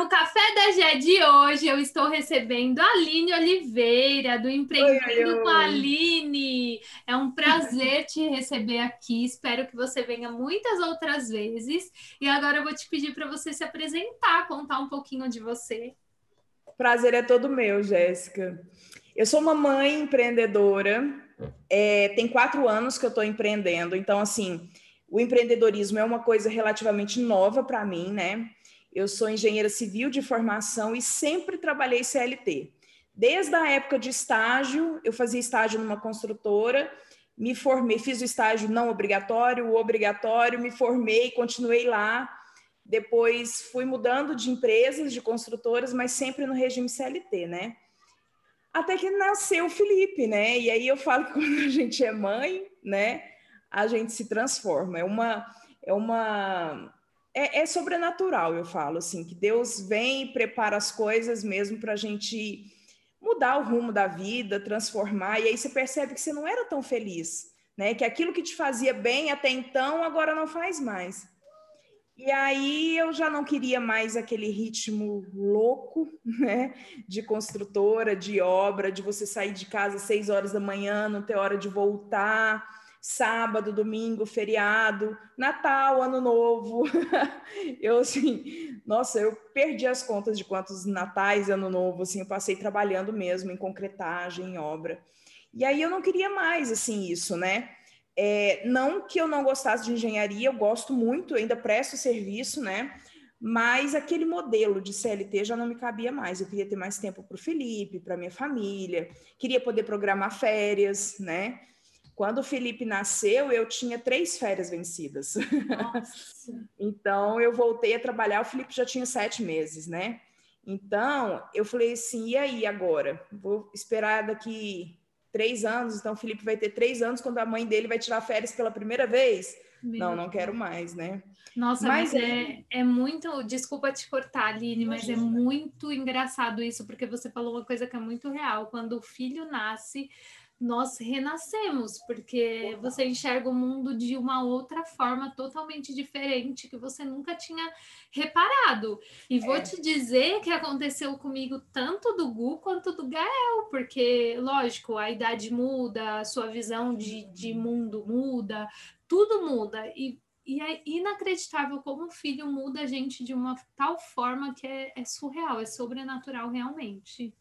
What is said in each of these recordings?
No Café da Gé de hoje, eu estou recebendo a Aline Oliveira, do Empreendendo oi, com a Aline. É um prazer te receber aqui. Espero que você venha muitas outras vezes. E agora eu vou te pedir para você se apresentar, contar um pouquinho de você. Prazer é todo meu, Jéssica. Eu sou uma mãe empreendedora. É, tem quatro anos que eu estou empreendendo. Então, assim, o empreendedorismo é uma coisa relativamente nova para mim, né? Eu sou engenheira civil de formação e sempre trabalhei CLT. Desde a época de estágio, eu fazia estágio numa construtora, me formei, fiz o estágio não obrigatório, o obrigatório, me formei, continuei lá. Depois fui mudando de empresas, de construtoras, mas sempre no regime CLT, né? Até que nasceu o Felipe, né? E aí eu falo que quando a gente é mãe, né, a gente se transforma. É uma é uma é, é, sobrenatural, eu falo assim, que Deus vem e prepara as coisas mesmo para a gente mudar o rumo da vida, transformar, e aí você percebe que você não era tão feliz, né? Que aquilo que te fazia bem até então, agora não faz mais. E aí eu já não queria mais aquele ritmo louco, né? De construtora, de obra, de você sair de casa às seis horas da manhã, não ter hora de voltar sábado, domingo, feriado, Natal, Ano Novo. eu, assim, nossa, eu perdi as contas de quantos natais Ano Novo, assim, eu passei trabalhando mesmo em concretagem, em obra. E aí eu não queria mais, assim, isso, né? É, não que eu não gostasse de engenharia, eu gosto muito, ainda presto serviço, né? Mas aquele modelo de CLT já não me cabia mais. Eu queria ter mais tempo para o Felipe, para minha família, queria poder programar férias, né? Quando o Felipe nasceu, eu tinha três férias vencidas. então, eu voltei a trabalhar, o Felipe já tinha sete meses, né? Então, eu falei assim, e aí agora? Vou esperar daqui três anos, então o Felipe vai ter três anos quando a mãe dele vai tirar férias pela primeira vez. Meu não, não quero mais, né? Nossa, mas, mas é, é muito. Desculpa te cortar, Aline, mas é muito engraçado isso, porque você falou uma coisa que é muito real. Quando o filho nasce, nós renascemos, porque você enxerga o mundo de uma outra forma totalmente diferente que você nunca tinha reparado. E vou é. te dizer que aconteceu comigo tanto do Gu quanto do Gael, porque, lógico, a idade muda, a sua visão de, de mundo muda, tudo muda. E, e é inacreditável como o filho muda a gente de uma tal forma que é, é surreal, é sobrenatural realmente.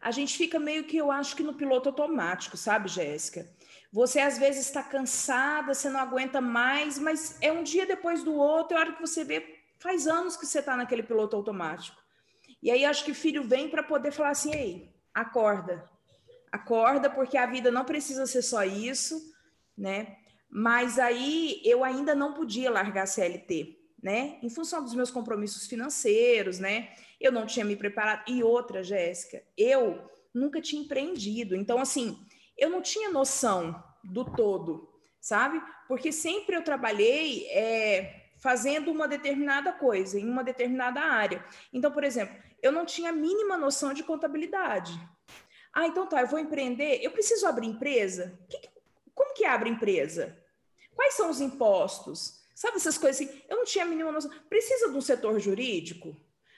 A gente fica meio que, eu acho que no piloto automático, sabe, Jéssica? Você às vezes está cansada, você não aguenta mais, mas é um dia depois do outro, é hora que você vê, faz anos que você está naquele piloto automático. E aí acho que o filho vem para poder falar assim: ei, acorda, acorda, porque a vida não precisa ser só isso, né? Mas aí eu ainda não podia largar a CLT, né? Em função dos meus compromissos financeiros, né? eu não tinha me preparado. E outra, Jéssica, eu nunca tinha empreendido. Então, assim, eu não tinha noção do todo, sabe? Porque sempre eu trabalhei é, fazendo uma determinada coisa, em uma determinada área. Então, por exemplo, eu não tinha a mínima noção de contabilidade. Ah, então tá, eu vou empreender, eu preciso abrir empresa? Que, como que abre empresa? Quais são os impostos? Sabe essas coisas assim? Eu não tinha a mínima noção. Precisa de um setor jurídico?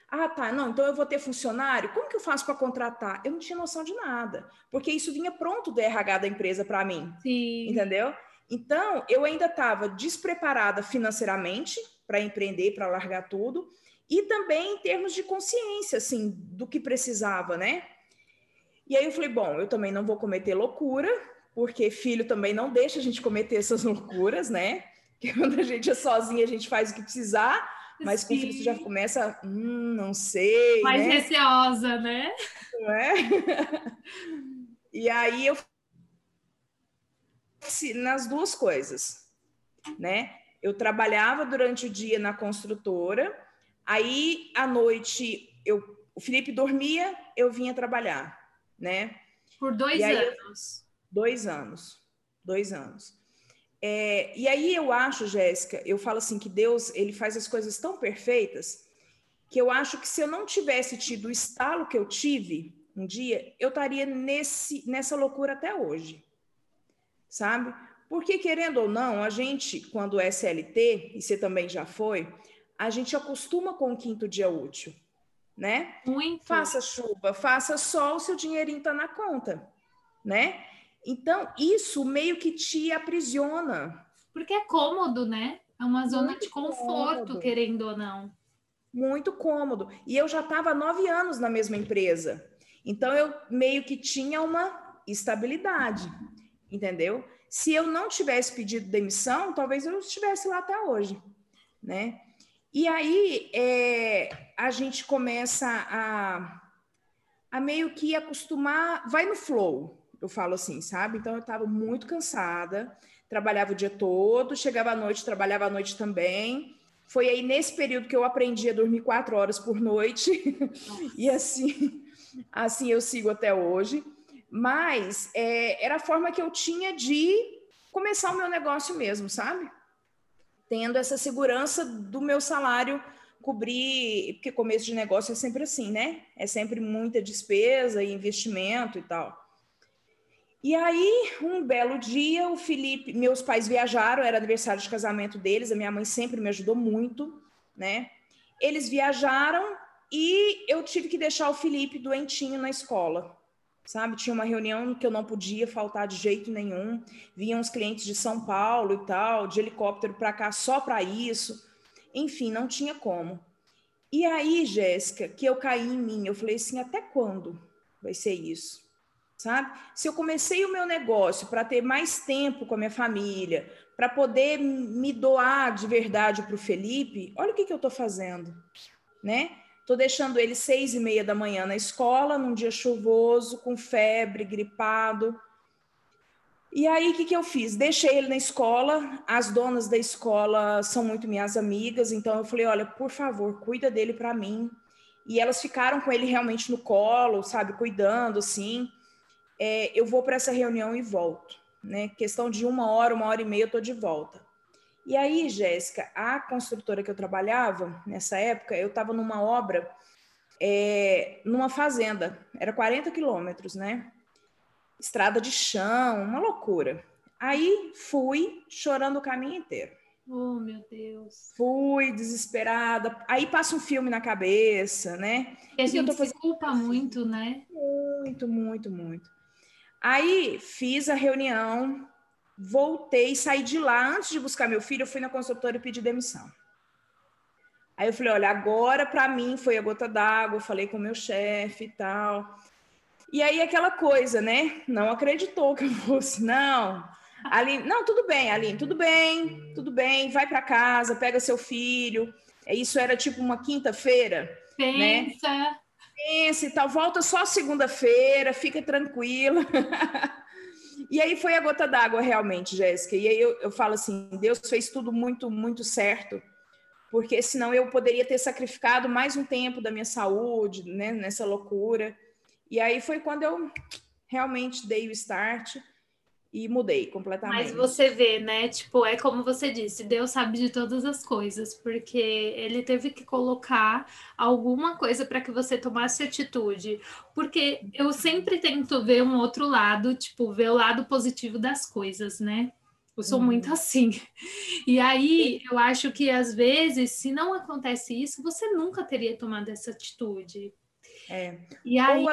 Ah, tá, não, então eu vou ter funcionário? Como que eu faço para contratar? Eu não tinha noção de nada, porque isso vinha pronto do RH da empresa para mim. Sim. Entendeu? Então, eu ainda estava despreparada financeiramente para empreender, para largar tudo, e também em termos de consciência, assim, do que precisava, né? E aí eu falei, bom, eu também não vou cometer loucura, porque filho também não deixa a gente cometer essas loucuras, né? Que quando a gente é sozinha, a gente faz o que precisar, mas Sim. com filho você já começa, hum, não sei. Mais né? receosa, né? Não é? e aí eu nas duas coisas, né? Eu trabalhava durante o dia na construtora, aí à noite eu, o Felipe dormia, eu vinha trabalhar, né? Por dois anos. Eu, dois anos, dois anos. É, e aí eu acho, Jéssica, eu falo assim que Deus ele faz as coisas tão perfeitas que eu acho que se eu não tivesse tido o estalo que eu tive um dia, eu estaria nesse, nessa loucura até hoje, sabe? Porque querendo ou não, a gente quando é SLT e você também já foi, a gente acostuma com o quinto dia útil, né? Muito. Faça chuva, faça sol, o seu dinheirinho tá na conta, né? Então, isso meio que te aprisiona. Porque é cômodo, né? É uma zona Muito de conforto, cômodo. querendo ou não. Muito cômodo. E eu já estava nove anos na mesma empresa. Então, eu meio que tinha uma estabilidade, entendeu? Se eu não tivesse pedido demissão, talvez eu estivesse lá até hoje, né? E aí é, a gente começa a, a meio que acostumar, vai no flow, eu falo assim, sabe? Então eu estava muito cansada, trabalhava o dia todo, chegava à noite, trabalhava à noite também. Foi aí nesse período que eu aprendi a dormir quatro horas por noite, e assim, assim eu sigo até hoje. Mas é, era a forma que eu tinha de começar o meu negócio mesmo, sabe? tendo essa segurança do meu salário cobrir, porque começo de negócio é sempre assim, né? É sempre muita despesa e investimento e tal. E aí, um belo dia, o Felipe, meus pais viajaram, era aniversário de casamento deles, a minha mãe sempre me ajudou muito, né? Eles viajaram e eu tive que deixar o Felipe doentinho na escola sabe? Tinha uma reunião que eu não podia faltar de jeito nenhum. Vinham os clientes de São Paulo e tal, de helicóptero para cá só para isso. Enfim, não tinha como. E aí, Jéssica, que eu caí em mim, eu falei assim: até quando vai ser isso? Sabe? Se eu comecei o meu negócio para ter mais tempo com a minha família, para poder me doar de verdade para o Felipe, olha o que, que eu estou fazendo, né? Estou deixando ele seis e meia da manhã na escola, num dia chuvoso, com febre, gripado. E aí, o que, que eu fiz? Deixei ele na escola. As donas da escola são muito minhas amigas, então eu falei: olha, por favor, cuida dele para mim. E elas ficaram com ele realmente no colo, sabe, cuidando, assim. É, eu vou para essa reunião e volto. Né? Questão de uma hora, uma hora e meia, eu estou de volta. E aí, Jéssica, a construtora que eu trabalhava nessa época, eu estava numa obra é, numa fazenda, era 40 quilômetros, né? Estrada de chão, uma loucura. Aí fui chorando o caminho inteiro. Oh, meu Deus. Fui desesperada. Aí passa um filme na cabeça, né? E a gente se culpa muito, né? Muito, muito, muito. Aí fiz a reunião, voltei, saí de lá, antes de buscar meu filho, eu fui na consultora e pedi demissão. Aí eu falei, olha, agora para mim foi a gota d'água, falei com o meu chefe e tal. E aí aquela coisa, né? Não acreditou que eu fosse, não. Aline, não, tudo bem, Aline, tudo bem, tudo bem, vai para casa, pega seu filho. É, isso era tipo uma quinta-feira, né? Pensa. Né? Pensa e tal, volta só segunda-feira, fica tranquila. E aí foi a gota d'água, realmente, Jéssica. E aí eu, eu falo assim: Deus fez tudo muito, muito certo, porque senão eu poderia ter sacrificado mais um tempo da minha saúde, né, nessa loucura. E aí foi quando eu realmente dei o start e mudei completamente. Mas você vê, né? Tipo, é como você disse, Deus sabe de todas as coisas, porque ele teve que colocar alguma coisa para que você tomasse atitude. Porque eu sempre tento ver um outro lado, tipo, ver o lado positivo das coisas, né? Eu sou muito uhum. assim. E aí, eu acho que às vezes, se não acontece isso, você nunca teria tomado essa atitude. É. E aí, Ou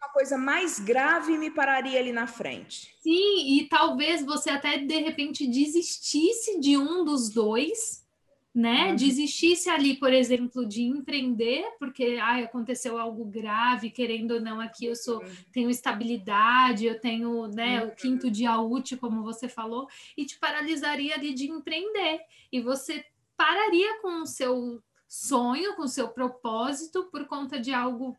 uma coisa mais grave me pararia ali na frente. Sim, e talvez você até de repente desistisse de um dos dois, né? Uhum. Desistisse ali, por exemplo, de empreender, porque ai, aconteceu algo grave, querendo ou não, aqui eu sou, uhum. tenho estabilidade, eu tenho né, uhum. o quinto dia útil, como você falou, e te paralisaria ali de empreender. E você pararia com o seu sonho, com o seu propósito por conta de algo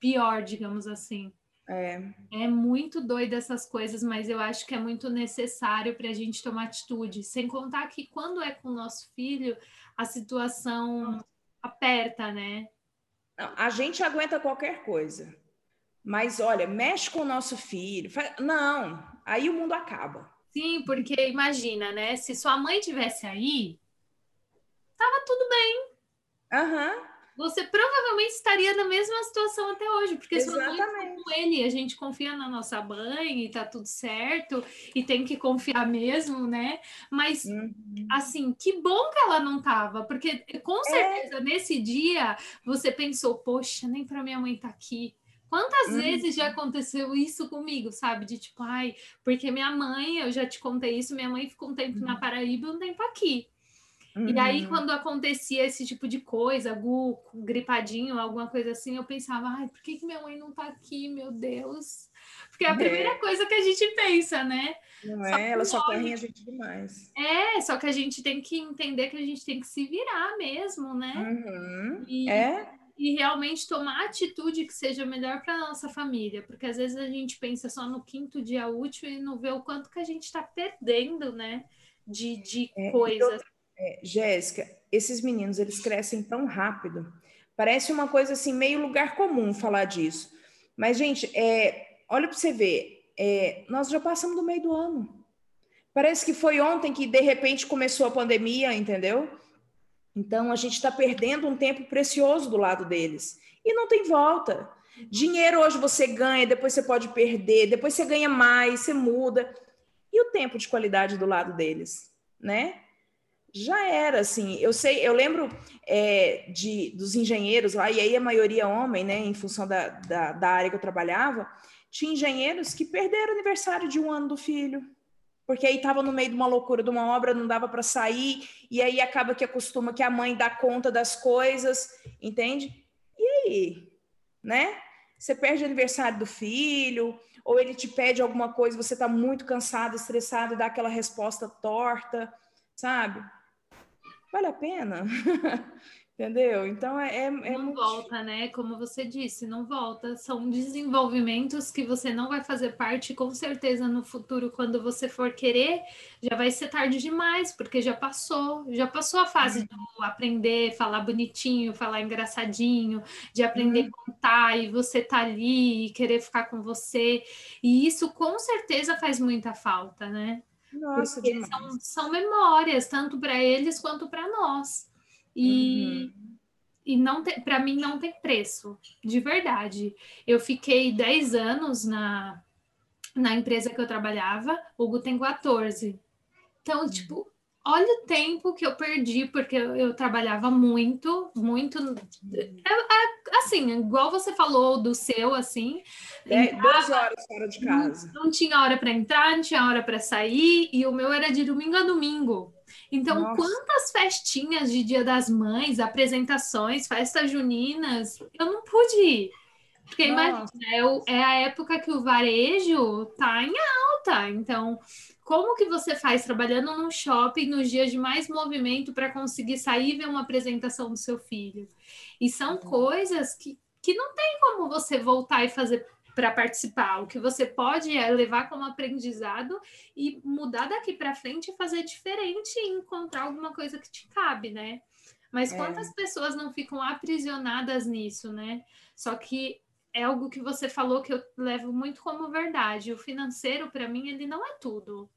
pior, digamos assim. É. é muito doido essas coisas, mas eu acho que é muito necessário para a gente tomar atitude. Sem contar que quando é com o nosso filho, a situação aperta, né? Não, a gente aguenta qualquer coisa. Mas olha, mexe com o nosso filho. Não, aí o mundo acaba. Sim, porque imagina, né? Se sua mãe tivesse aí, tava tudo bem. Aham. Uhum. Você provavelmente estaria na mesma situação até hoje, porque Exatamente. sua mãe com ele, a gente confia na nossa mãe e tá tudo certo, e tem que confiar mesmo, né? Mas, uhum. assim, que bom que ela não tava, porque com é. certeza é. nesse dia você pensou, poxa, nem para minha mãe tá aqui. Quantas uhum. vezes já aconteceu isso comigo, sabe? De tipo, ai, porque minha mãe, eu já te contei isso, minha mãe ficou um tempo uhum. na Paraíba e um tempo aqui. Uhum. E aí, uhum. quando acontecia esse tipo de coisa, gu, gripadinho, alguma coisa assim, eu pensava, ai, por que, que minha mãe não tá aqui, meu Deus? Porque é a é. primeira coisa que a gente pensa, né? Não é, só ela só corre a gente demais. É, só que a gente tem que entender que a gente tem que se virar mesmo, né? Uhum. E, é. E realmente tomar atitude que seja melhor para nossa família, porque às vezes a gente pensa só no quinto dia útil e não vê o quanto que a gente está perdendo, né? De, de é, coisas. É, Jéssica, esses meninos, eles crescem tão rápido. Parece uma coisa assim, meio lugar comum falar disso. Mas, gente, é, olha para você ver, é, nós já passamos do meio do ano. Parece que foi ontem que, de repente, começou a pandemia, entendeu? Então, a gente está perdendo um tempo precioso do lado deles. E não tem volta. Dinheiro hoje você ganha, depois você pode perder, depois você ganha mais, você muda. E o tempo de qualidade do lado deles, né? Já era assim. Eu sei, eu lembro é, de dos engenheiros lá, e aí a maioria homem, né, em função da, da, da, área que eu trabalhava, tinha engenheiros que perderam o aniversário de um ano do filho, porque aí estava no meio de uma loucura de uma obra, não dava para sair, e aí acaba que acostuma que a mãe dá conta das coisas, entende? E aí, né? Você perde o aniversário do filho, ou ele te pede alguma coisa, você está muito cansado, estressado, dá aquela resposta torta, sabe? Vale a pena? Entendeu? Então é, é, é não muito... volta, né? Como você disse, não volta. São desenvolvimentos que você não vai fazer parte, com certeza no futuro, quando você for querer, já vai ser tarde demais, porque já passou, já passou a fase uhum. de aprender, falar bonitinho, falar engraçadinho, de aprender uhum. a contar e você tá ali e querer ficar com você. E isso com certeza faz muita falta, né? Nossa, Porque são, são memórias, tanto para eles quanto para nós. E, uhum. e não para mim não tem preço, de verdade. Eu fiquei 10 anos na, na empresa que eu trabalhava, o Hugo tem 14. Então, uhum. tipo, olha o tempo que eu perdi, porque eu, eu trabalhava muito, muito. É, é, assim, igual você falou do seu, assim. É, entrava, duas horas fora de casa. Não, não tinha hora para entrar, não tinha hora para sair, e o meu era de domingo a domingo. Então, Nossa. quantas festinhas de Dia das Mães, apresentações, festas juninas, eu não pude ir. Porque imagina, é, é a época que o varejo tá em alta. Então, como que você faz trabalhando num shopping nos dias de mais movimento para conseguir sair e ver uma apresentação do seu filho? E são uhum. coisas que, que não tem como você voltar e fazer para participar. O que você pode é levar como aprendizado e mudar daqui para frente e fazer diferente e encontrar alguma coisa que te cabe, né? Mas é. quantas é. pessoas não ficam aprisionadas nisso, né? Só que é algo que você falou que eu levo muito como verdade. O financeiro, para mim, ele não é tudo.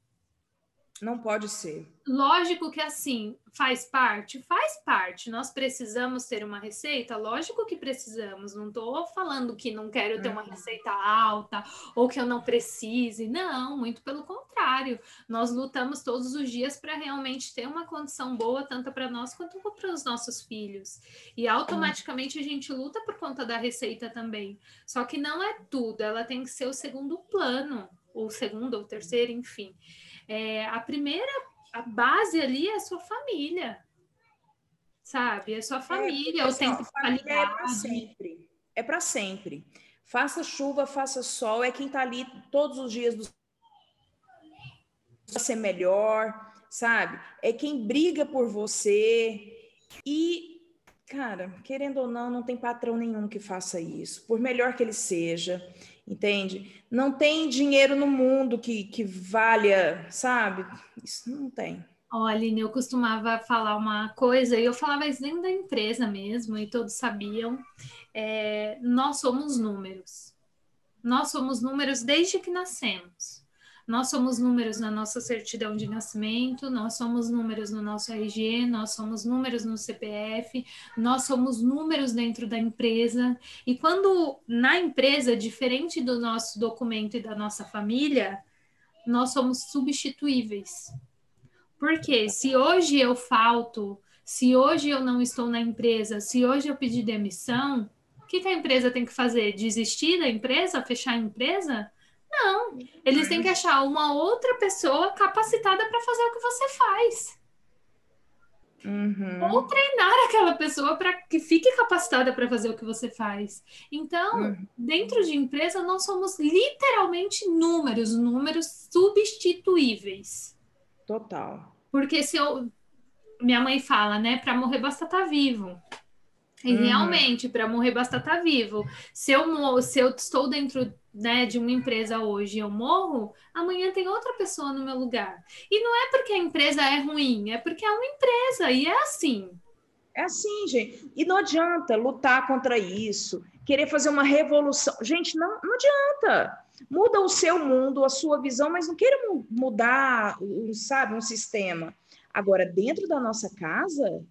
Não pode ser. Lógico que assim, faz parte? Faz parte. Nós precisamos ter uma receita? Lógico que precisamos. Não estou falando que não quero ter uma uhum. receita alta ou que eu não precise. Não, muito pelo contrário. Nós lutamos todos os dias para realmente ter uma condição boa, tanto para nós quanto para os nossos filhos. E automaticamente a gente luta por conta da receita também. Só que não é tudo, ela tem que ser o segundo plano, ou segundo ou terceiro, enfim. É, a primeira, a base ali é a sua família, sabe? É a sua família, é, o tempo de qualidade. É para sempre. É para sempre. Faça chuva, faça sol, é quem está ali todos os dias do ser melhor, sabe? É quem briga por você e cara, querendo ou não, não tem patrão nenhum que faça isso, por melhor que ele seja entende? Não tem dinheiro no mundo que, que valha, sabe? Isso não tem. Olha, eu costumava falar uma coisa, e eu falava isso dentro da empresa mesmo, e todos sabiam. É, nós somos números. Nós somos números desde que nascemos. Nós somos números na nossa certidão de nascimento, nós somos números no nosso RG, nós somos números no CPF, nós somos números dentro da empresa. E quando na empresa, diferente do nosso documento e da nossa família, nós somos substituíveis. Porque se hoje eu falto, se hoje eu não estou na empresa, se hoje eu pedir demissão, o que, que a empresa tem que fazer? Desistir da empresa? Fechar a empresa? Não. Eles têm que achar uma outra pessoa capacitada para fazer o que você faz. Uhum. Ou treinar aquela pessoa para que fique capacitada para fazer o que você faz. Então, uhum. dentro de empresa, nós somos literalmente números, números substituíveis. Total. Porque se eu. Minha mãe fala, né? Para morrer basta estar tá vivo. E uhum. realmente, para morrer basta estar tá vivo. Se eu, se eu estou dentro né, de uma empresa hoje eu morro, amanhã tem outra pessoa no meu lugar. E não é porque a empresa é ruim, é porque é uma empresa e é assim. É assim, gente. E não adianta lutar contra isso, querer fazer uma revolução. Gente, não, não adianta. Muda o seu mundo, a sua visão, mas não queira mudar, sabe, um sistema. Agora, dentro da nossa casa,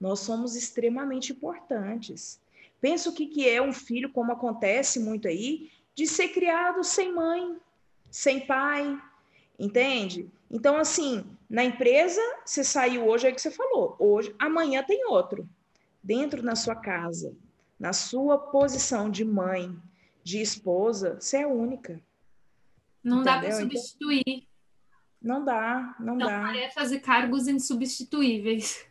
nós somos extremamente importantes. Pensa o que, que é um filho, como acontece muito aí, de ser criado sem mãe, sem pai, entende? Então, assim, na empresa, você saiu hoje, é o que você falou, hoje, amanhã tem outro. Dentro na sua casa, na sua posição de mãe, de esposa, você é única. Não Entendeu? dá para então, substituir. Não dá, não São dá. tarefas e cargos insubstituíveis.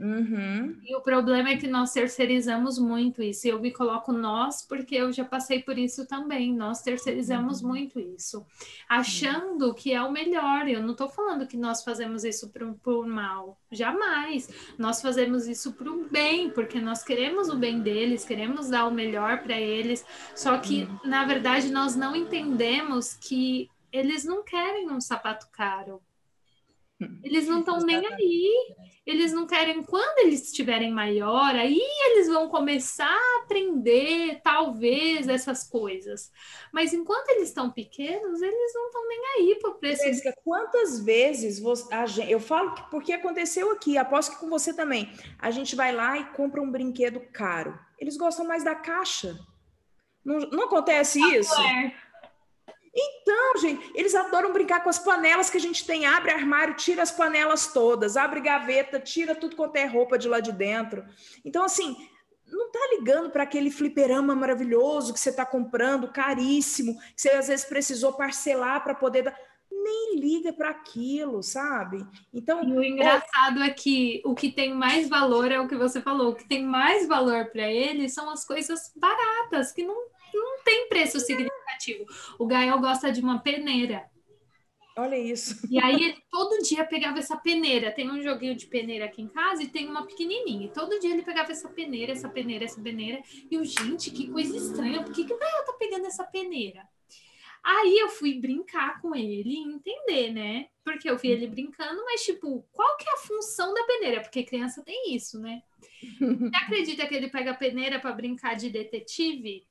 Uhum. E o problema é que nós terceirizamos muito isso. Eu me coloco nós porque eu já passei por isso também. Nós terceirizamos uhum. muito isso, achando uhum. que é o melhor. Eu não estou falando que nós fazemos isso por, por mal, jamais. Nós fazemos isso para o bem, porque nós queremos o bem deles, queremos dar o melhor para eles. Só que, uhum. na verdade, nós não entendemos que eles não querem um sapato caro. Eles não estão nem aí. Eles não querem, quando eles estiverem maior, aí eles vão começar a aprender, talvez, essas coisas. Mas enquanto eles estão pequenos, eles não estão nem aí para o preço. Quantas vezes você, a gente, eu falo que porque aconteceu aqui, aposto que com você também. A gente vai lá e compra um brinquedo caro. Eles gostam mais da caixa. Não, não acontece isso? É. Então, gente, eles adoram brincar com as panelas que a gente tem. Abre armário, tira as panelas todas, abre gaveta, tira tudo quanto é roupa de lá de dentro. Então, assim, não tá ligando para aquele fliperama maravilhoso que você está comprando, caríssimo, que você às vezes precisou parcelar para poder dar. Nem liga para aquilo, sabe? Então. E o engraçado é... que o que tem mais valor é o que você falou. O que tem mais valor para eles são as coisas baratas, que não, não tem preço significativo aplicativo. O Gael gosta de uma peneira. Olha isso. E aí ele todo dia pegava essa peneira. Tem um joguinho de peneira aqui em casa e tem uma pequenininha. E todo dia ele pegava essa peneira, essa peneira, essa peneira. E eu, gente, que coisa estranha. Por que, que o Gael tá pegando essa peneira? Aí eu fui brincar com ele e entender, né? Porque eu vi ele brincando, mas tipo, qual que é a função da peneira? Porque criança tem isso, né? Você acredita que ele pega a peneira para brincar de detetive?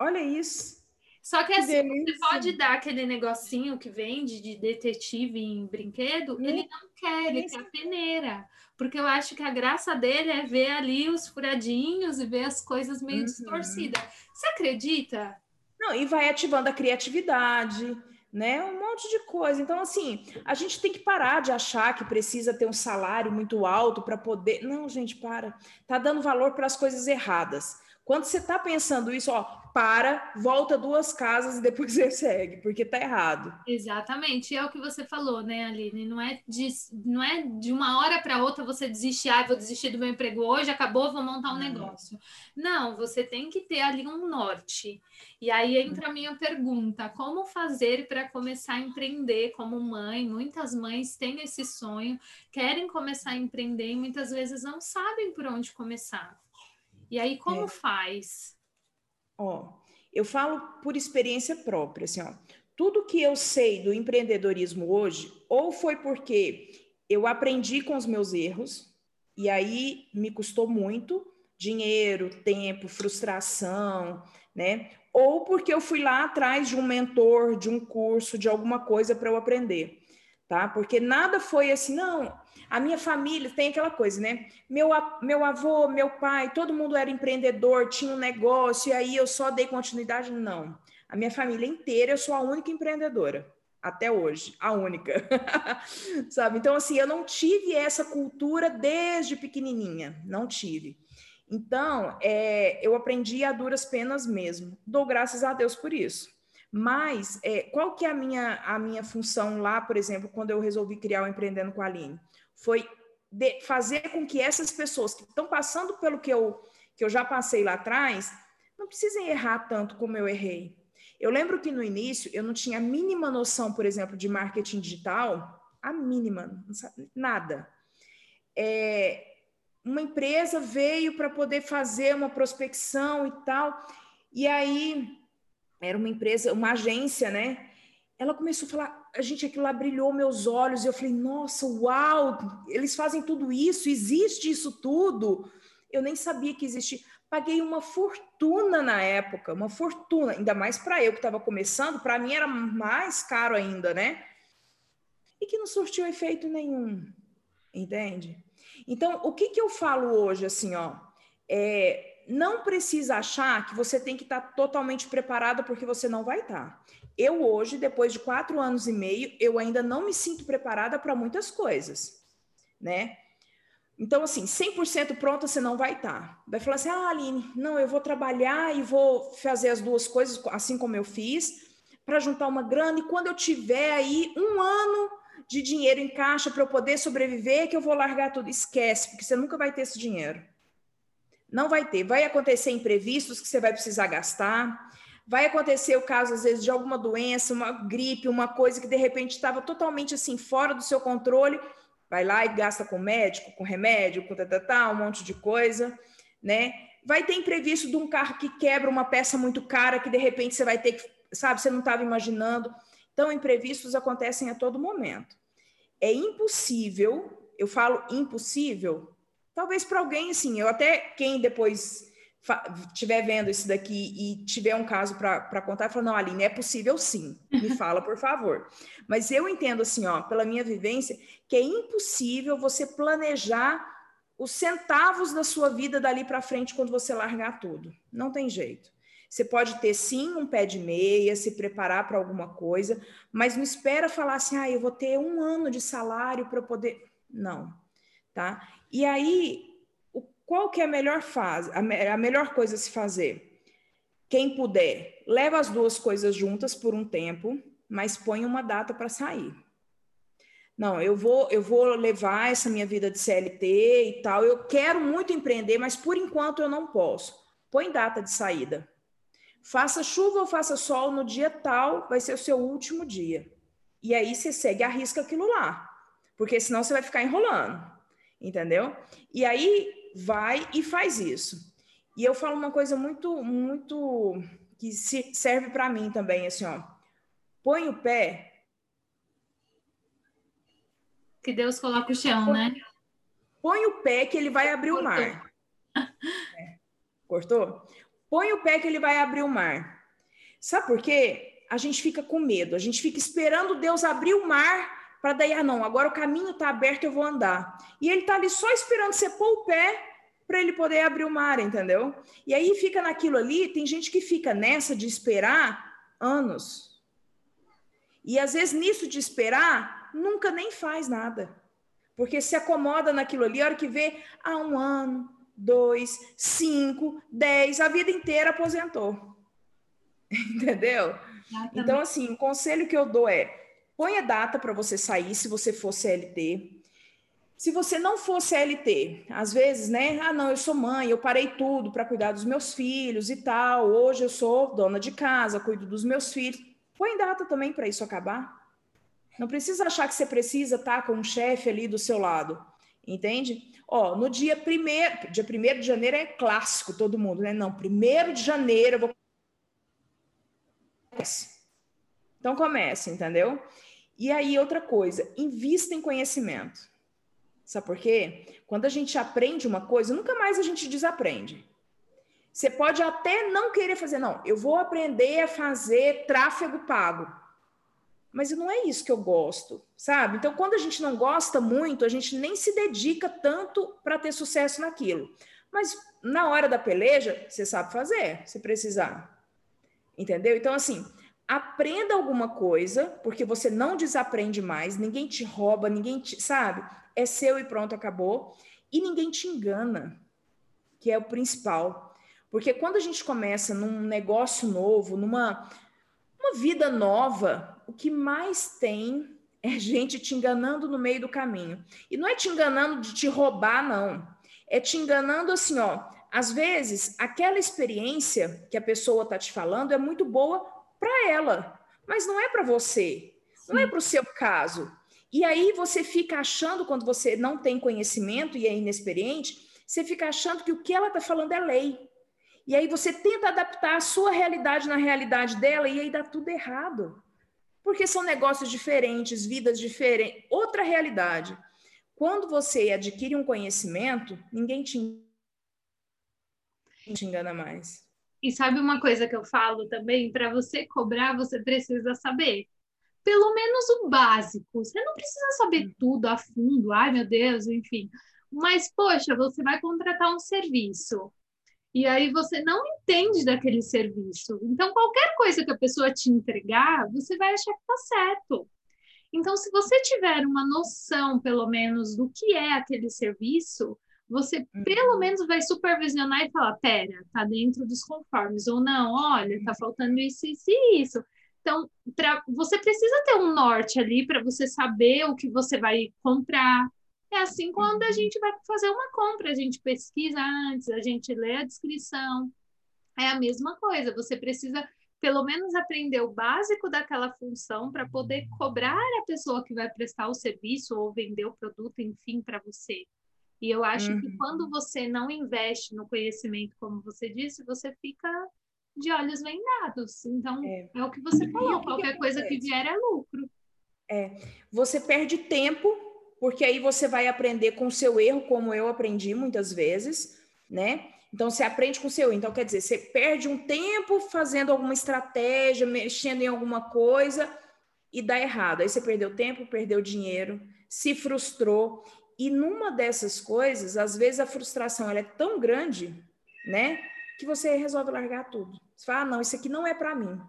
Olha isso. Só que assim, que você pode dar aquele negocinho que vende de detetive em brinquedo, hum, ele não quer, ele quer a peneira. Porque eu acho que a graça dele é ver ali os furadinhos e ver as coisas meio uhum. distorcidas. Você acredita? Não, e vai ativando a criatividade, né? Um monte de coisa. Então, assim, a gente tem que parar de achar que precisa ter um salário muito alto para poder. Não, gente, para. Tá dando valor para as coisas erradas. Quando você está pensando isso, ó, para, volta duas casas e depois você segue, porque tá errado. Exatamente, é o que você falou, né, Aline? Não é de, não é de uma hora para outra você desistir, ah, vou desistir do meu emprego hoje, acabou, vou montar um negócio. Não, você tem que ter ali um norte. E aí entra a minha pergunta: como fazer para começar a empreender como mãe? Muitas mães têm esse sonho, querem começar a empreender e muitas vezes não sabem por onde começar. E aí, como é. faz? Ó, eu falo por experiência própria, assim, ó. Tudo que eu sei do empreendedorismo hoje, ou foi porque eu aprendi com os meus erros, e aí me custou muito dinheiro, tempo, frustração, né? ou porque eu fui lá atrás de um mentor, de um curso, de alguma coisa para eu aprender, tá? Porque nada foi assim, não. A minha família tem aquela coisa, né? Meu, meu avô, meu pai, todo mundo era empreendedor, tinha um negócio, e aí eu só dei continuidade. Não. A minha família inteira, eu sou a única empreendedora até hoje, a única, sabe? Então, assim, eu não tive essa cultura desde pequenininha, não tive. Então, é, eu aprendi a duras penas mesmo. Dou graças a Deus por isso. Mas, é, qual que é a minha, a minha função lá, por exemplo, quando eu resolvi criar o Empreendendo com a Aline? Foi fazer com que essas pessoas que estão passando pelo que eu, que eu já passei lá atrás, não precisem errar tanto como eu errei. Eu lembro que no início eu não tinha a mínima noção, por exemplo, de marketing digital, a mínima, nada. É, uma empresa veio para poder fazer uma prospecção e tal, e aí era uma empresa, uma agência, né? Ela começou a falar, a gente aquilo lá brilhou meus olhos, e eu falei, nossa, uau, eles fazem tudo isso, existe isso tudo. Eu nem sabia que existia. Paguei uma fortuna na época, uma fortuna, ainda mais para eu que estava começando, para mim era mais caro ainda, né? E que não surtiu efeito nenhum, entende? Então, o que, que eu falo hoje, assim, ó, é, não precisa achar que você tem que estar tá totalmente preparada porque você não vai estar. Tá. Eu hoje, depois de quatro anos e meio, eu ainda não me sinto preparada para muitas coisas, né? Então, assim, 100% pronta você não vai estar. Tá. Vai falar assim, ah, Aline, não, eu vou trabalhar e vou fazer as duas coisas, assim como eu fiz, para juntar uma grana, e quando eu tiver aí um ano de dinheiro em caixa para eu poder sobreviver, que eu vou largar tudo. Esquece, porque você nunca vai ter esse dinheiro. Não vai ter. Vai acontecer imprevistos que você vai precisar gastar. Vai acontecer o caso, às vezes, de alguma doença, uma gripe, uma coisa que de repente estava totalmente assim, fora do seu controle. Vai lá e gasta com médico, com remédio, com tatatá, um monte de coisa, né? Vai ter imprevisto de um carro que quebra uma peça muito cara que de repente você vai ter que, sabe, você não estava imaginando. Então, imprevistos acontecem a todo momento é impossível, eu falo impossível, talvez para alguém assim, eu até quem depois estiver vendo isso daqui e tiver um caso para contar, fala, não, Aline, é possível sim, me fala, por favor. Mas eu entendo assim, ó, pela minha vivência, que é impossível você planejar os centavos da sua vida dali para frente quando você largar tudo. Não tem jeito. Você pode ter sim um pé de meia, se preparar para alguma coisa, mas não espera falar assim, ah, eu vou ter um ano de salário para poder. Não, tá? E aí, qual que é a melhor fase, a, me, a melhor coisa a se fazer? Quem puder, leva as duas coisas juntas por um tempo, mas põe uma data para sair. Não, eu vou, eu vou levar essa minha vida de CLT e tal. Eu quero muito empreender, mas por enquanto eu não posso. Põe data de saída. Faça chuva ou faça sol no dia tal, vai ser o seu último dia. E aí você segue, arrisca aquilo lá, porque senão você vai ficar enrolando, entendeu? E aí vai e faz isso. E eu falo uma coisa muito, muito que serve para mim também, assim, ó. Põe o pé. Que Deus coloca o chão, né? Põe o pé que ele vai abrir Cortou. o mar. É. Cortou? Põe o pé que ele vai abrir o mar. Sabe por quê? A gente fica com medo, a gente fica esperando Deus abrir o mar para daí, ah, não, agora o caminho está aberto, eu vou andar. E ele está ali só esperando você pôr o pé para ele poder abrir o mar, entendeu? E aí fica naquilo ali, tem gente que fica nessa de esperar anos. E às vezes nisso de esperar, nunca nem faz nada. Porque se acomoda naquilo ali, a hora que vê, há ah, um ano, dois, cinco, dez, a vida inteira aposentou. Entendeu? Então, assim, o conselho que eu dou é: ponha data para você sair se você for CLT. Se você não for CLT, às vezes, né? Ah, não, eu sou mãe, eu parei tudo para cuidar dos meus filhos e tal. Hoje eu sou dona de casa, cuido dos meus filhos. Põe data também para isso acabar. Não precisa achar que você precisa estar tá com um chefe ali do seu lado. Entende? Ó, no dia primeiro, dia primeiro de janeiro é clássico, todo mundo, né? Não, primeiro de janeiro eu vou. Então comece, entendeu? E aí, outra coisa, invista em conhecimento. Sabe por quê? Quando a gente aprende uma coisa, nunca mais a gente desaprende. Você pode até não querer fazer, não, eu vou aprender a fazer tráfego pago. Mas não é isso que eu gosto, sabe? Então, quando a gente não gosta muito, a gente nem se dedica tanto para ter sucesso naquilo. Mas na hora da peleja, você sabe fazer, se precisar. Entendeu? Então, assim, aprenda alguma coisa, porque você não desaprende mais, ninguém te rouba, ninguém te, sabe? É seu e pronto, acabou. E ninguém te engana, que é o principal. Porque quando a gente começa num negócio novo, numa uma vida nova, o que mais tem é gente te enganando no meio do caminho. E não é te enganando de te roubar, não. É te enganando assim, ó. Às vezes, aquela experiência que a pessoa tá te falando é muito boa para ela, mas não é para você, não é para o seu caso. E aí você fica achando, quando você não tem conhecimento e é inexperiente, você fica achando que o que ela está falando é lei. E aí você tenta adaptar a sua realidade na realidade dela e aí dá tudo errado. Porque são negócios diferentes, vidas diferentes, outra realidade. Quando você adquire um conhecimento, ninguém te engana mais. E sabe uma coisa que eu falo também? Para você cobrar, você precisa saber pelo menos o básico. Você não precisa saber hum. tudo a fundo, ai meu Deus, enfim. Mas, poxa, você vai contratar um serviço e aí você não entende daquele serviço. Então, qualquer coisa que a pessoa te entregar, você vai achar que está certo. Então, se você tiver uma noção, pelo menos, do que é aquele serviço, você pelo uhum. menos vai supervisionar e falar, pera, tá dentro dos conformes, ou não, olha, tá faltando isso, isso e isso. Então, pra, você precisa ter um norte ali para você saber o que você vai comprar. É assim quando a uhum. gente vai fazer uma compra, a gente pesquisa antes, a gente lê a descrição. É a mesma coisa, você precisa pelo menos aprender o básico daquela função para poder cobrar a pessoa que vai prestar o serviço ou vender o produto, enfim, para você. E eu acho uhum. que quando você não investe no conhecimento, como você disse, você fica de olhos vendados. Então, é, é o que você falou, que qualquer que coisa que vier é lucro. É, você perde tempo, porque aí você vai aprender com o seu erro, como eu aprendi muitas vezes, né? Então, você aprende com o seu. Então, quer dizer, você perde um tempo fazendo alguma estratégia, mexendo em alguma coisa e dá errado. Aí você perdeu tempo, perdeu dinheiro, se frustrou. E numa dessas coisas, às vezes a frustração ela é tão grande, né, que você resolve largar tudo. Você fala, ah, não, isso aqui não é para mim.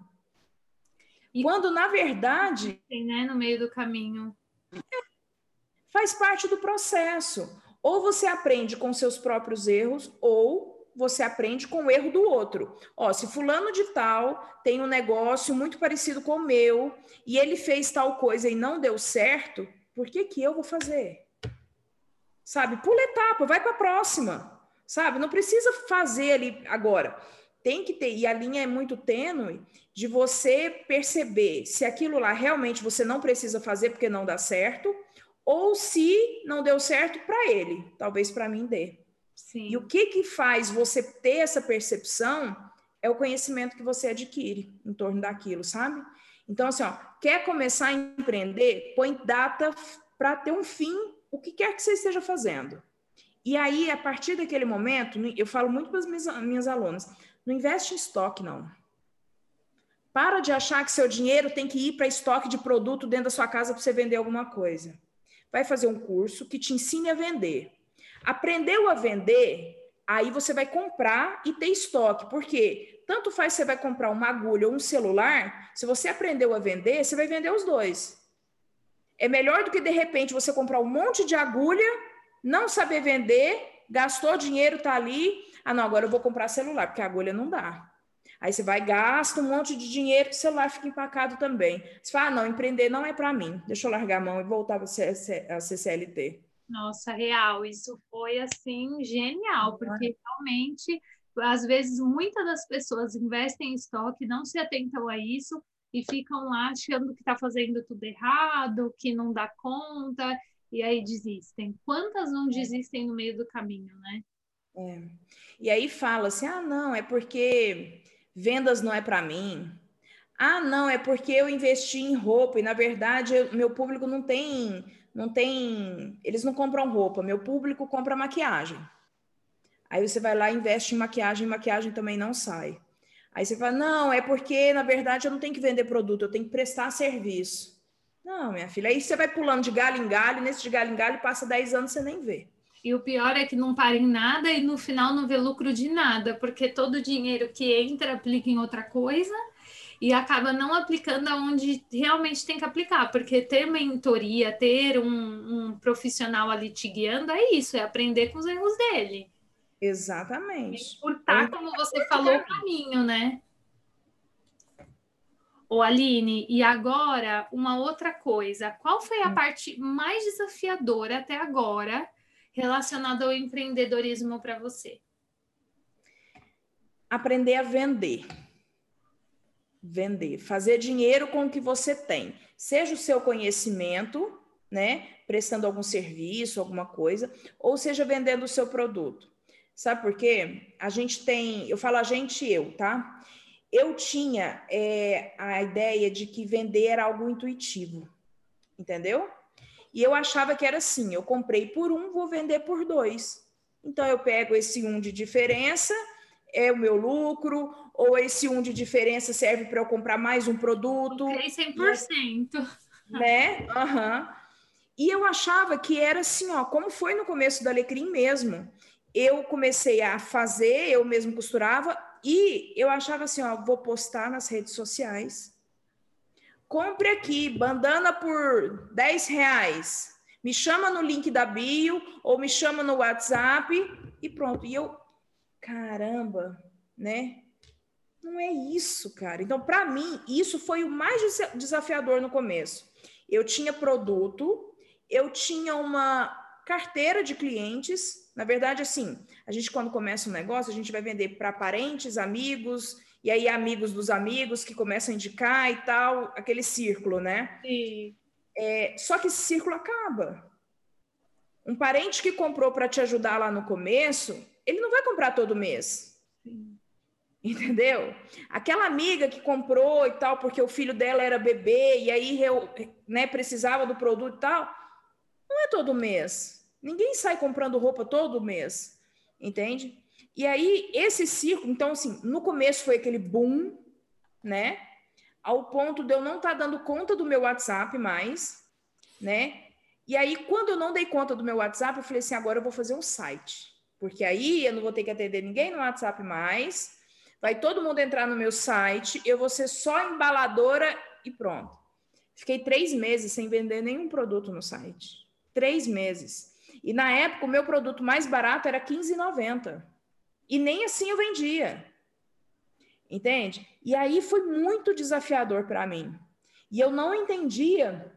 E quando na verdade, tem, né, no meio do caminho, faz parte do processo. Ou você aprende com seus próprios erros, ou você aprende com o erro do outro. Ó, se fulano de tal tem um negócio muito parecido com o meu e ele fez tal coisa e não deu certo, por que que eu vou fazer? Sabe? Pula etapa, vai para a próxima, sabe? Não precisa fazer ali agora. Tem que ter, e a linha é muito tênue de você perceber se aquilo lá realmente você não precisa fazer porque não dá certo, ou se não deu certo para ele, talvez para mim dê. Sim. E o que que faz você ter essa percepção é o conhecimento que você adquire em torno daquilo, sabe? Então, assim, ó, quer começar a empreender, põe data para ter um fim o que quer que você esteja fazendo. E aí, a partir daquele momento, eu falo muito para as minhas, minhas alunas: não investe em estoque, não. Para de achar que seu dinheiro tem que ir para estoque de produto dentro da sua casa para você vender alguma coisa. Vai fazer um curso que te ensine a vender. Aprendeu a vender, aí você vai comprar e ter estoque. Por quê? Tanto faz você vai comprar uma agulha ou um celular, se você aprendeu a vender, você vai vender os dois. É melhor do que de repente você comprar um monte de agulha, não saber vender, gastou dinheiro, tá ali. Ah, não, agora eu vou comprar celular, porque a agulha não dá. Aí você vai, gasta um monte de dinheiro, o celular fica empacado também. Você fala, ah, não, empreender não é para mim. Deixa eu largar a mão e voltar a CCLT. Nossa, real, isso foi assim genial, porque realmente, às vezes, muitas das pessoas investem em estoque, não se atentam a isso, e ficam lá achando que está fazendo tudo errado, que não dá conta, e aí desistem. Quantas não é. desistem no meio do caminho, né? É. E aí fala assim: ah, não, é porque vendas não é para mim. Ah, não, é porque eu investi em roupa e na verdade eu, meu público não tem, não tem, eles não compram roupa, meu público compra maquiagem. Aí você vai lá e investe em maquiagem, maquiagem também não sai. Aí você fala, não, é porque, na verdade, eu não tenho que vender produto, eu tenho que prestar serviço. Não, minha filha, aí você vai pulando de galho em galho, nesse de galho em galho, passa 10 anos, você nem vê. E o pior é que não para em nada e no final não vê lucro de nada, porque todo o dinheiro que entra aplica em outra coisa e acaba não aplicando aonde realmente tem que aplicar, porque ter mentoria, ter um, um profissional ali te guiando é isso, é aprender com os erros dele. Exatamente. Encurtar, como você falou, o caminho, né? Ô, Aline, e agora uma outra coisa. Qual foi a hum. parte mais desafiadora até agora relacionada ao empreendedorismo para você? Aprender a vender. Vender. Fazer dinheiro com o que você tem. Seja o seu conhecimento, né? Prestando algum serviço, alguma coisa, ou seja, vendendo o seu produto. Sabe por quê? A gente tem, eu falo a gente eu, tá? Eu tinha é, a ideia de que vender era algo intuitivo, entendeu? E eu achava que era assim: eu comprei por um, vou vender por dois. Então eu pego esse um de diferença, é o meu lucro, ou esse um de diferença serve para eu comprar mais um produto. Comprei 100%. Né? Uhum. E eu achava que era assim, ó, como foi no começo do Alecrim mesmo eu comecei a fazer, eu mesmo costurava, e eu achava assim, ó, vou postar nas redes sociais. Compre aqui, bandana por 10 reais. Me chama no link da bio ou me chama no WhatsApp e pronto. E eu, caramba, né? Não é isso, cara. Então, para mim, isso foi o mais desafiador no começo. Eu tinha produto, eu tinha uma carteira de clientes, na verdade, assim, a gente quando começa um negócio, a gente vai vender para parentes, amigos, e aí amigos dos amigos que começam a indicar e tal, aquele círculo, né? Sim. É, só que esse círculo acaba. Um parente que comprou para te ajudar lá no começo, ele não vai comprar todo mês. Sim. Entendeu? Aquela amiga que comprou e tal, porque o filho dela era bebê e aí né, precisava do produto e tal, não é todo mês. Ninguém sai comprando roupa todo mês, entende? E aí, esse ciclo, então, assim, no começo foi aquele boom, né? Ao ponto de eu não estar tá dando conta do meu WhatsApp mais, né? E aí, quando eu não dei conta do meu WhatsApp, eu falei assim: agora eu vou fazer um site. Porque aí eu não vou ter que atender ninguém no WhatsApp mais. Vai todo mundo entrar no meu site, eu vou ser só embaladora e pronto. Fiquei três meses sem vender nenhum produto no site. Três meses. E na época, o meu produto mais barato era R$15,90. E nem assim eu vendia. Entende? E aí foi muito desafiador para mim. E eu não entendia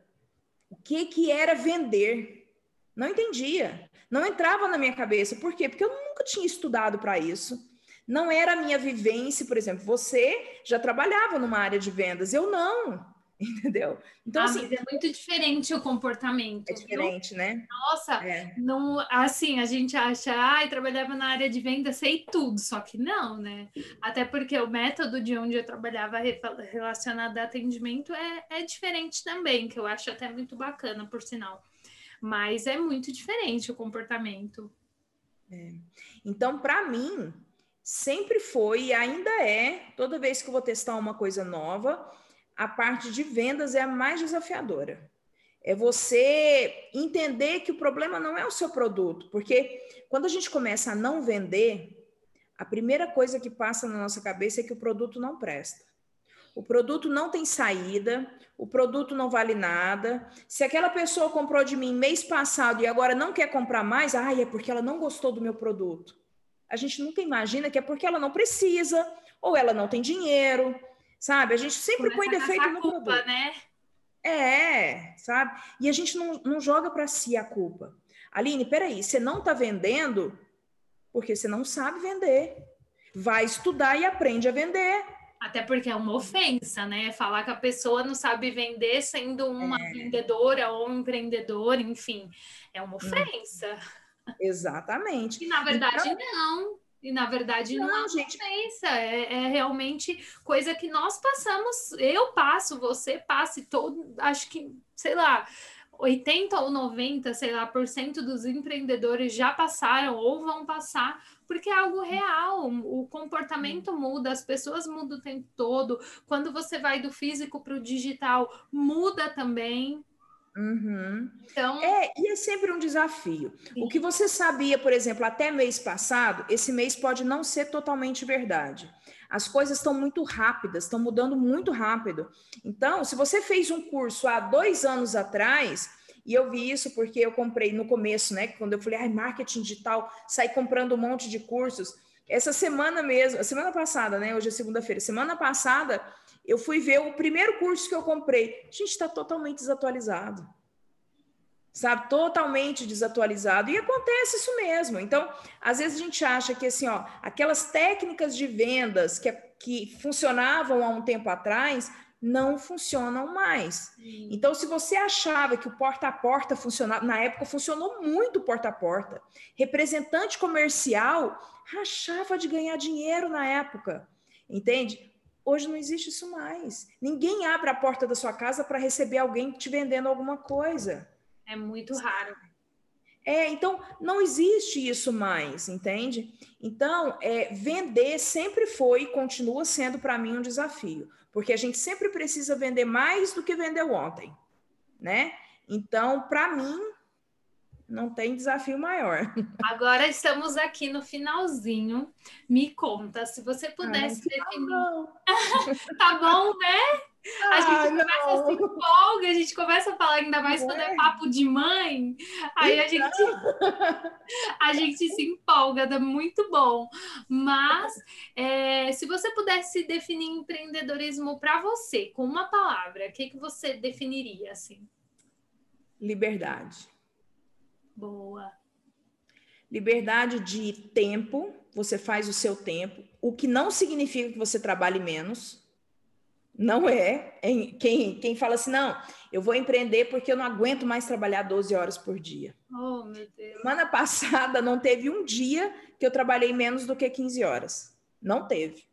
o que, que era vender. Não entendia. Não entrava na minha cabeça. Por quê? Porque eu nunca tinha estudado para isso. Não era a minha vivência, por exemplo. Você já trabalhava numa área de vendas, eu não. entendeu? Então, ah, assim, é muito diferente o comportamento. É diferente, viu? né? Nossa, é. não, assim, a gente acha, ai, trabalhava na área de venda, sei tudo, só que não, né? Até porque o método de onde eu trabalhava relacionado a atendimento é, é diferente também, que eu acho até muito bacana, por sinal. Mas é muito diferente o comportamento. É. Então, para mim, sempre foi e ainda é, toda vez que eu vou testar uma coisa nova, a parte de vendas é a mais desafiadora. É você entender que o problema não é o seu produto, porque quando a gente começa a não vender, a primeira coisa que passa na nossa cabeça é que o produto não presta. O produto não tem saída, o produto não vale nada. Se aquela pessoa comprou de mim mês passado e agora não quer comprar mais, ai, é porque ela não gostou do meu produto. A gente nunca imagina que é porque ela não precisa, ou ela não tem dinheiro, sabe? A gente sempre Começa põe defeito no culpa, produto. né? É, sabe? E a gente não, não joga para si a culpa. Aline, peraí, você não está vendendo porque você não sabe vender. Vai estudar e aprende a vender. Até porque é uma ofensa, né? Falar que a pessoa não sabe vender sendo uma é. vendedora ou um empreendedor, enfim, é uma hum. ofensa. Exatamente. E na verdade então, não. E na verdade não, não é gente pensa, é, é, realmente coisa que nós passamos, eu passo, você passe todo, acho que, sei lá, 80 ou 90, sei lá, por cento dos empreendedores já passaram ou vão passar porque é algo real. O comportamento muda, as pessoas mudam o tempo todo. Quando você vai do físico para o digital, muda também. Uhum. Então, é, e é sempre um desafio. Sim. O que você sabia, por exemplo, até mês passado, esse mês pode não ser totalmente verdade. As coisas estão muito rápidas, estão mudando muito rápido. Então, se você fez um curso há dois anos atrás, e eu vi isso porque eu comprei no começo, né? Quando eu falei, ai, marketing digital, saí comprando um monte de cursos. Essa semana mesmo, a semana passada, né? Hoje é segunda-feira. Semana passada, eu fui ver o primeiro curso que eu comprei. A gente está totalmente desatualizado. Sabe? Totalmente desatualizado. E acontece isso mesmo. Então, às vezes a gente acha que, assim, ó, aquelas técnicas de vendas que, que funcionavam há um tempo atrás não funcionam mais. Então, se você achava que o porta a porta funcionava, na época funcionou muito porta a porta. Representante comercial rachava de ganhar dinheiro na época. Entende? Hoje não existe isso mais. Ninguém abre a porta da sua casa para receber alguém te vendendo alguma coisa. É muito raro. É, então não existe isso mais, entende? Então, é, vender sempre foi e continua sendo para mim um desafio, porque a gente sempre precisa vender mais do que vendeu ontem, né? Então, para mim, não tem desafio maior. Agora estamos aqui no finalzinho. Me conta, se você pudesse Ai, definir. Tá bom. tá bom, né? A gente ah, começa não. a se empolga, a gente começa a falar ainda mais quando é, é papo de mãe. Aí a gente, a gente se empolga, dá muito bom. Mas é, se você pudesse definir empreendedorismo para você com uma palavra, o que, que você definiria assim? Liberdade. Boa. Liberdade de tempo, você faz o seu tempo, o que não significa que você trabalhe menos. Não é. Quem, quem fala assim, não, eu vou empreender porque eu não aguento mais trabalhar 12 horas por dia. Oh, meu Deus. Semana passada não teve um dia que eu trabalhei menos do que 15 horas. Não teve.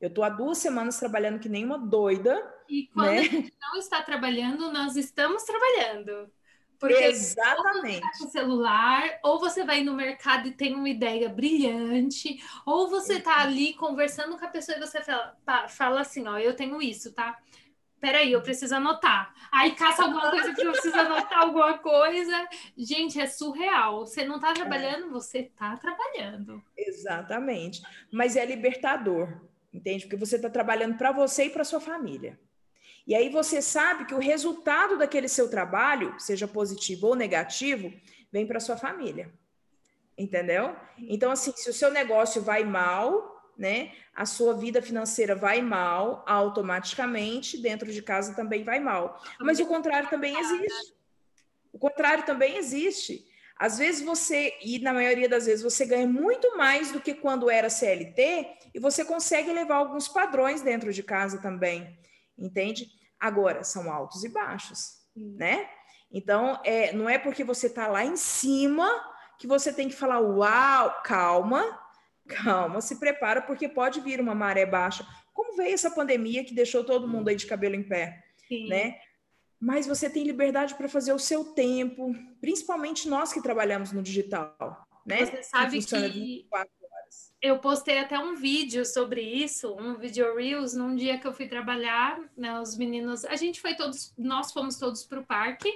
Eu estou há duas semanas trabalhando que nem uma doida. E quando né? a gente não está trabalhando, nós estamos trabalhando. Porque Exatamente. Ou você tá celular, ou você vai no mercado e tem uma ideia brilhante, ou você está ali conversando com a pessoa e você fala, fala assim, ó, eu tenho isso, tá? Peraí, eu preciso anotar. Aí caça alguma coisa que eu preciso anotar alguma coisa. Gente, é surreal. Você não está trabalhando, é. você está trabalhando. Exatamente. Mas é libertador, entende? Porque você está trabalhando para você e para sua família. E aí você sabe que o resultado daquele seu trabalho, seja positivo ou negativo, vem para sua família. Entendeu? Então, assim, se o seu negócio vai mal, né? A sua vida financeira vai mal, automaticamente, dentro de casa também vai mal. Mas o contrário também existe. O contrário também existe. Às vezes você, e na maioria das vezes, você ganha muito mais do que quando era CLT, e você consegue levar alguns padrões dentro de casa também, entende? Agora, são altos e baixos, né? Então, é, não é porque você está lá em cima que você tem que falar, uau, calma, calma, se prepara, porque pode vir uma maré baixa. Como veio essa pandemia que deixou todo mundo aí de cabelo em pé, Sim. né? Mas você tem liberdade para fazer o seu tempo, principalmente nós que trabalhamos no digital, né? Você sabe que, que eu postei até um vídeo sobre isso, um vídeo Reels, num dia que eu fui trabalhar, né, os meninos, a gente foi todos, nós fomos todos para o parque,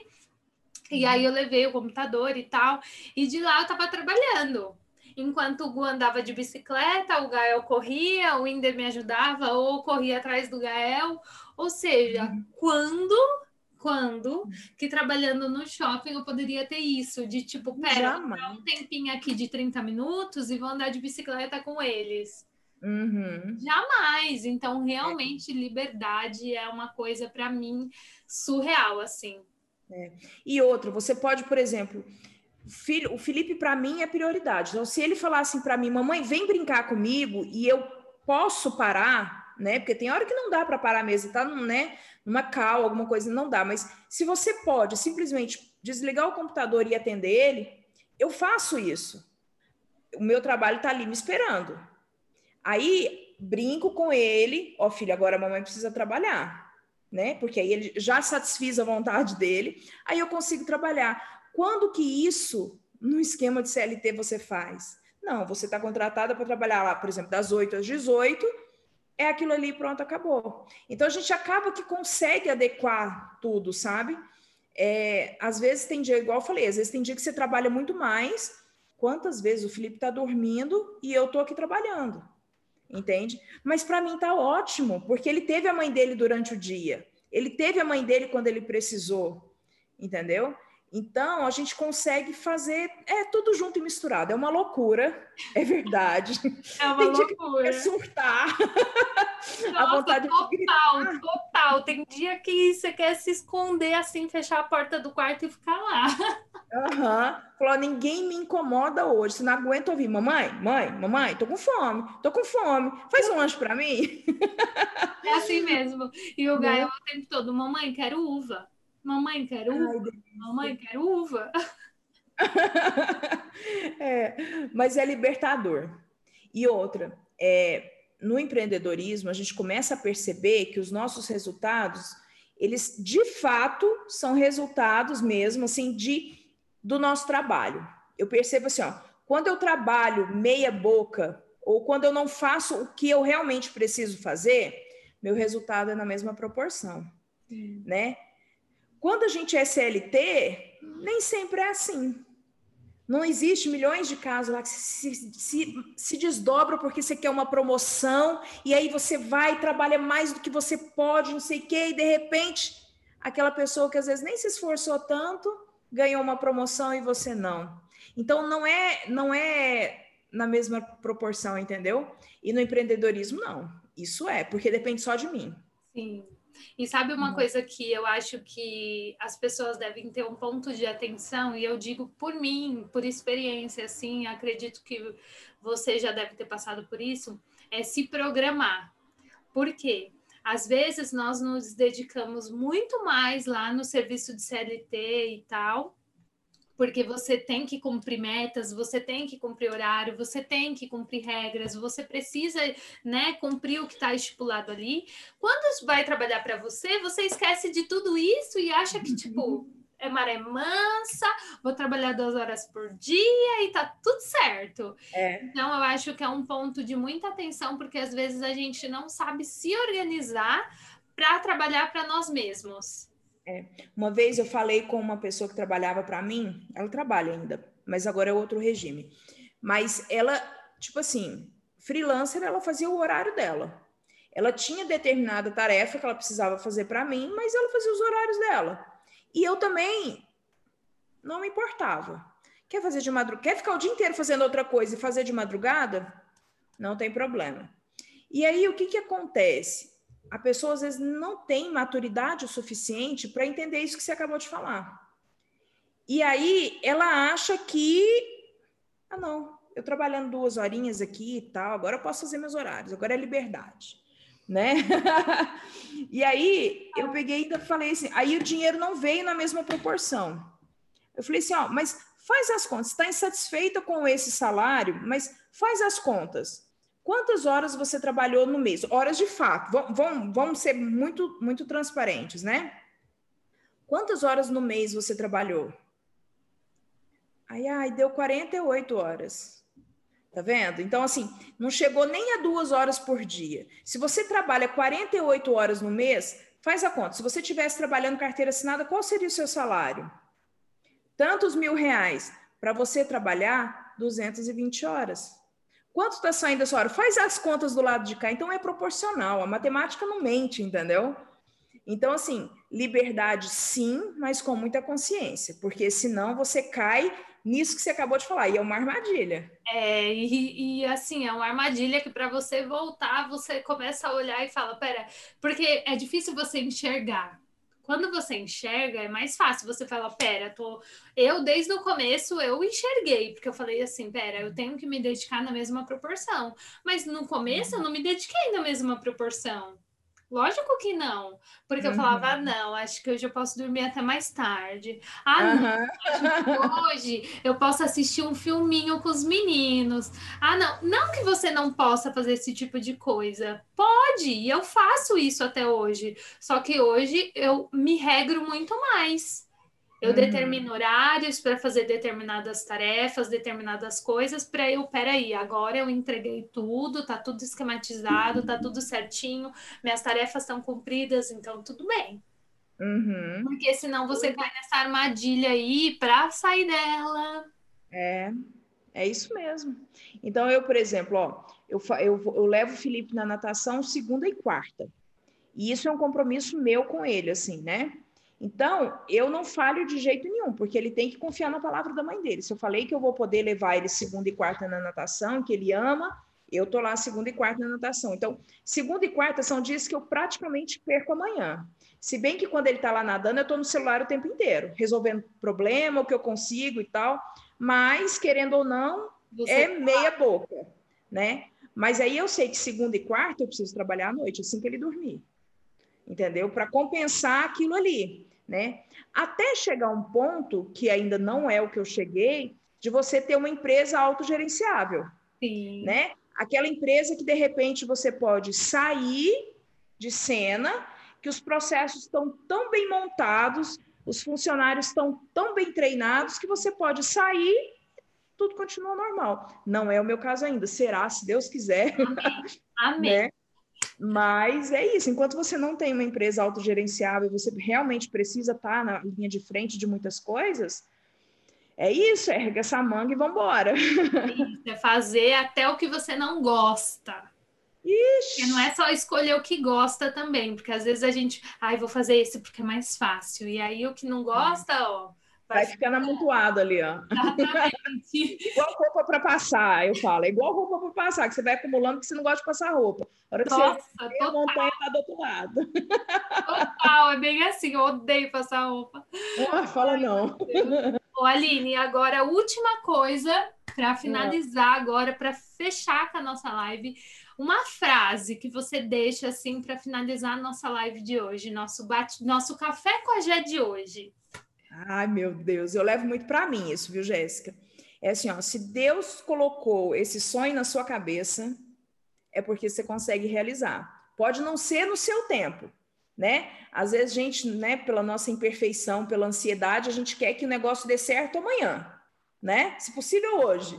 e aí eu levei o computador e tal, e de lá eu estava trabalhando. Enquanto o Gu andava de bicicleta, o Gael corria, o Inder me ajudava, ou corria atrás do Gael. Ou seja, uhum. quando quando que trabalhando no shopping eu poderia ter isso, de tipo, pera, vou dar um tempinho aqui de 30 minutos e vou andar de bicicleta com eles. Uhum. Jamais. Então, realmente, é. liberdade é uma coisa para mim surreal, assim. É. E outro, você pode, por exemplo, filho, o Felipe para mim é prioridade. Então, se ele falasse assim para mim, mamãe, vem brincar comigo e eu posso parar, né? Porque tem hora que não dá para parar mesmo, tá, né? numa cal, alguma coisa, não dá. Mas se você pode simplesmente desligar o computador e atender ele, eu faço isso. O meu trabalho está ali me esperando. Aí brinco com ele, ó oh, filho, agora a mamãe precisa trabalhar, né? Porque aí ele já satisfiz a vontade dele, aí eu consigo trabalhar. Quando que isso no esquema de CLT você faz? Não, você está contratada para trabalhar lá, por exemplo, das 8 às 18, é aquilo ali, pronto, acabou. Então a gente acaba que consegue adequar tudo, sabe? É, às vezes tem dia, igual eu falei, às vezes tem dia que você trabalha muito mais. Quantas vezes o Felipe está dormindo e eu estou aqui trabalhando? Entende? Mas para mim tá ótimo, porque ele teve a mãe dele durante o dia. Ele teve a mãe dele quando ele precisou. Entendeu? Então, a gente consegue fazer é tudo junto e misturado. É uma loucura, é verdade. É uma Tem loucura. Dia que surtar. Nossa, a vontade total, de total. Tem dia que você quer se esconder assim, fechar a porta do quarto e ficar lá. Aham. Uhum. Falou, ninguém me incomoda hoje. Se não aguento ouvir, mamãe, mãe, mamãe, tô com fome, tô com fome. Faz um lanche para mim. É assim mesmo. E o Gaio o tempo todo, mamãe, quero uva. Mamãe, quero uva. Ai, Mamãe, quero uva. é, mas é libertador. E outra, é, no empreendedorismo, a gente começa a perceber que os nossos resultados, eles de fato são resultados mesmo assim de do nosso trabalho. Eu percebo assim, ó, quando eu trabalho meia boca ou quando eu não faço o que eu realmente preciso fazer, meu resultado é na mesma proporção, hum. né? Quando a gente é CLT, nem sempre é assim. Não existe milhões de casos lá que se, se, se desdobram porque você quer uma promoção e aí você vai trabalha mais do que você pode, não sei o quê, e de repente aquela pessoa que às vezes nem se esforçou tanto ganhou uma promoção e você não. Então não é não é na mesma proporção, entendeu? E no empreendedorismo não. Isso é, porque depende só de mim. Sim. E sabe uma uhum. coisa que eu acho que as pessoas devem ter um ponto de atenção, e eu digo por mim, por experiência, assim, acredito que você já deve ter passado por isso, é se programar. Por quê? Às vezes nós nos dedicamos muito mais lá no serviço de CLT e tal, porque você tem que cumprir metas, você tem que cumprir horário, você tem que cumprir regras, você precisa, né, cumprir o que está estipulado ali. Quando vai trabalhar para você, você esquece de tudo isso e acha que tipo é maré mansa, vou trabalhar duas horas por dia e tá tudo certo. É. Então, eu acho que é um ponto de muita atenção, porque às vezes a gente não sabe se organizar para trabalhar para nós mesmos. É. Uma vez eu falei com uma pessoa que trabalhava para mim, ela trabalha ainda, mas agora é outro regime. Mas ela, tipo assim, freelancer, ela fazia o horário dela. Ela tinha determinada tarefa que ela precisava fazer para mim, mas ela fazia os horários dela. E eu também não me importava. Quer fazer de madrugada? Quer ficar o dia inteiro fazendo outra coisa e fazer de madrugada? Não tem problema. E aí o que que acontece? A pessoa às vezes não tem maturidade o suficiente para entender isso que você acabou de falar. E aí ela acha que, ah, não, eu trabalhando duas horinhas aqui e tal, agora eu posso fazer meus horários, agora é liberdade, né? e aí eu peguei e falei assim, aí o dinheiro não veio na mesma proporção. Eu falei assim, ó, mas faz as contas, está insatisfeita com esse salário, mas faz as contas. Quantas horas você trabalhou no mês? Horas de fato. Vamos, ser muito, muito transparentes, né? Quantas horas no mês você trabalhou? Ai, ai, deu 48 horas. Tá vendo? Então, assim, não chegou nem a duas horas por dia. Se você trabalha 48 horas no mês, faz a conta. Se você tivesse trabalhando carteira assinada, qual seria o seu salário? Tantos mil reais. Para você trabalhar 220 horas. Quanto está saindo essa hora? Faz as contas do lado de cá. Então é proporcional. A matemática não mente, entendeu? Então, assim, liberdade sim, mas com muita consciência, porque senão você cai nisso que você acabou de falar, e é uma armadilha. É, e, e assim, é uma armadilha que para você voltar, você começa a olhar e fala: pera, porque é difícil você enxergar. Quando você enxerga, é mais fácil. Você fala, pera, tô... eu desde o começo eu enxerguei, porque eu falei assim, pera, eu tenho que me dedicar na mesma proporção. Mas no começo eu não me dediquei na mesma proporção. Lógico que não, porque uhum. eu falava, ah, não, acho que hoje eu posso dormir até mais tarde. Ah, uhum. não, hoje eu posso assistir um filminho com os meninos. Ah, não, não que você não possa fazer esse tipo de coisa. Pode, e eu faço isso até hoje. Só que hoje eu me regro muito mais. Eu uhum. determino horários para fazer determinadas tarefas, determinadas coisas, para eu, peraí, agora eu entreguei tudo, tá tudo esquematizado, tá tudo certinho, minhas tarefas estão cumpridas, então tudo bem. Uhum. Porque senão você cai nessa armadilha aí para sair dela. É, é isso mesmo. Então, eu, por exemplo, ó, eu, eu, eu levo o Felipe na natação segunda e quarta. E isso é um compromisso meu com ele, assim, né? Então, eu não falho de jeito nenhum, porque ele tem que confiar na palavra da mãe dele. Se eu falei que eu vou poder levar ele segunda e quarta na natação, que ele ama, eu tô lá segunda e quarta na natação. Então, segunda e quarta são dias que eu praticamente perco amanhã. Se bem que quando ele está lá nadando, eu estou no celular o tempo inteiro, resolvendo problema, o que eu consigo e tal. Mas, querendo ou não, Você é meia boca, né? Mas aí eu sei que segunda e quarta eu preciso trabalhar à noite, assim que ele dormir. Entendeu? Para compensar aquilo ali né? Até chegar um ponto que ainda não é o que eu cheguei, de você ter uma empresa autogerenciável, Sim. né? Aquela empresa que de repente você pode sair de cena, que os processos estão tão bem montados, os funcionários estão tão bem treinados que você pode sair tudo continua normal. Não é o meu caso ainda, será, se Deus quiser. Amém. Amém. né? Mas é isso, enquanto você não tem uma empresa autogerenciável, você realmente precisa estar na linha de frente de muitas coisas, é isso, erga essa manga e vambora. É, é fazer até o que você não gosta. Ixi. Porque não é só escolher o que gosta também, porque às vezes a gente, ai, ah, vou fazer esse porque é mais fácil. E aí o que não gosta, ó, Vai ficando amontoado ali, ó. igual roupa para passar, eu falo. É igual roupa para passar, que você vai acumulando porque você não gosta de passar roupa. A hora que Nossa, você vê, a montanha tá do outro lado. Total, é bem assim. Eu odeio passar roupa. Ah, fala não. Ô, Aline, agora a última coisa para finalizar agora, para fechar com a nossa live, uma frase que você deixa assim para finalizar a nossa live de hoje, nosso bate, nosso café com a Gé de hoje. Ai, meu Deus, eu levo muito para mim isso, viu, Jéssica? É assim, ó, se Deus colocou esse sonho na sua cabeça, é porque você consegue realizar. Pode não ser no seu tempo, né? Às vezes a gente, né, pela nossa imperfeição, pela ansiedade, a gente quer que o negócio dê certo amanhã, né? Se possível hoje.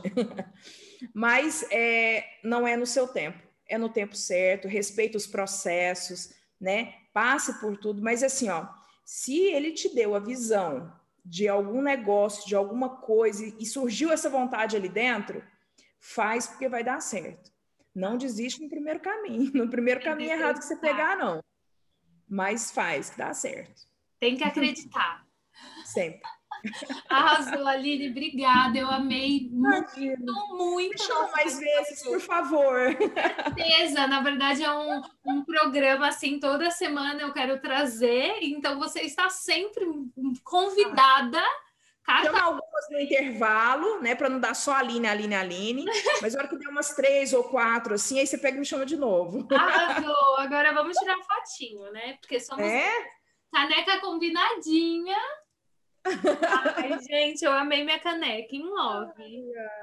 Mas é, não é no seu tempo, é no tempo certo, respeita os processos, né? Passe por tudo, mas assim, ó, se ele te deu a visão de algum negócio, de alguma coisa, e surgiu essa vontade ali dentro, faz porque vai dar certo. Não desiste no primeiro caminho. No primeiro Tem caminho errado que você pegar, não. Mas faz, que dá certo. Tem que acreditar. Sempre. Arrasou, Aline, obrigada. Eu amei Imagina. muito, muito. Me chama mais vezes, por favor. Com certeza. Na verdade, é um, um programa assim, toda semana eu quero trazer. Então, você está sempre convidada. Carta... Chama algumas no intervalo, né? Para não dar só a Aline, Aline, Aline. Mas na hora que der umas três ou quatro, assim, aí você pega e me chama de novo. Arrasou. Agora vamos tirar fotinho, né? Porque somos é? caneca combinadinha. Ai, gente, eu amei minha caneca em love. Ai, ai.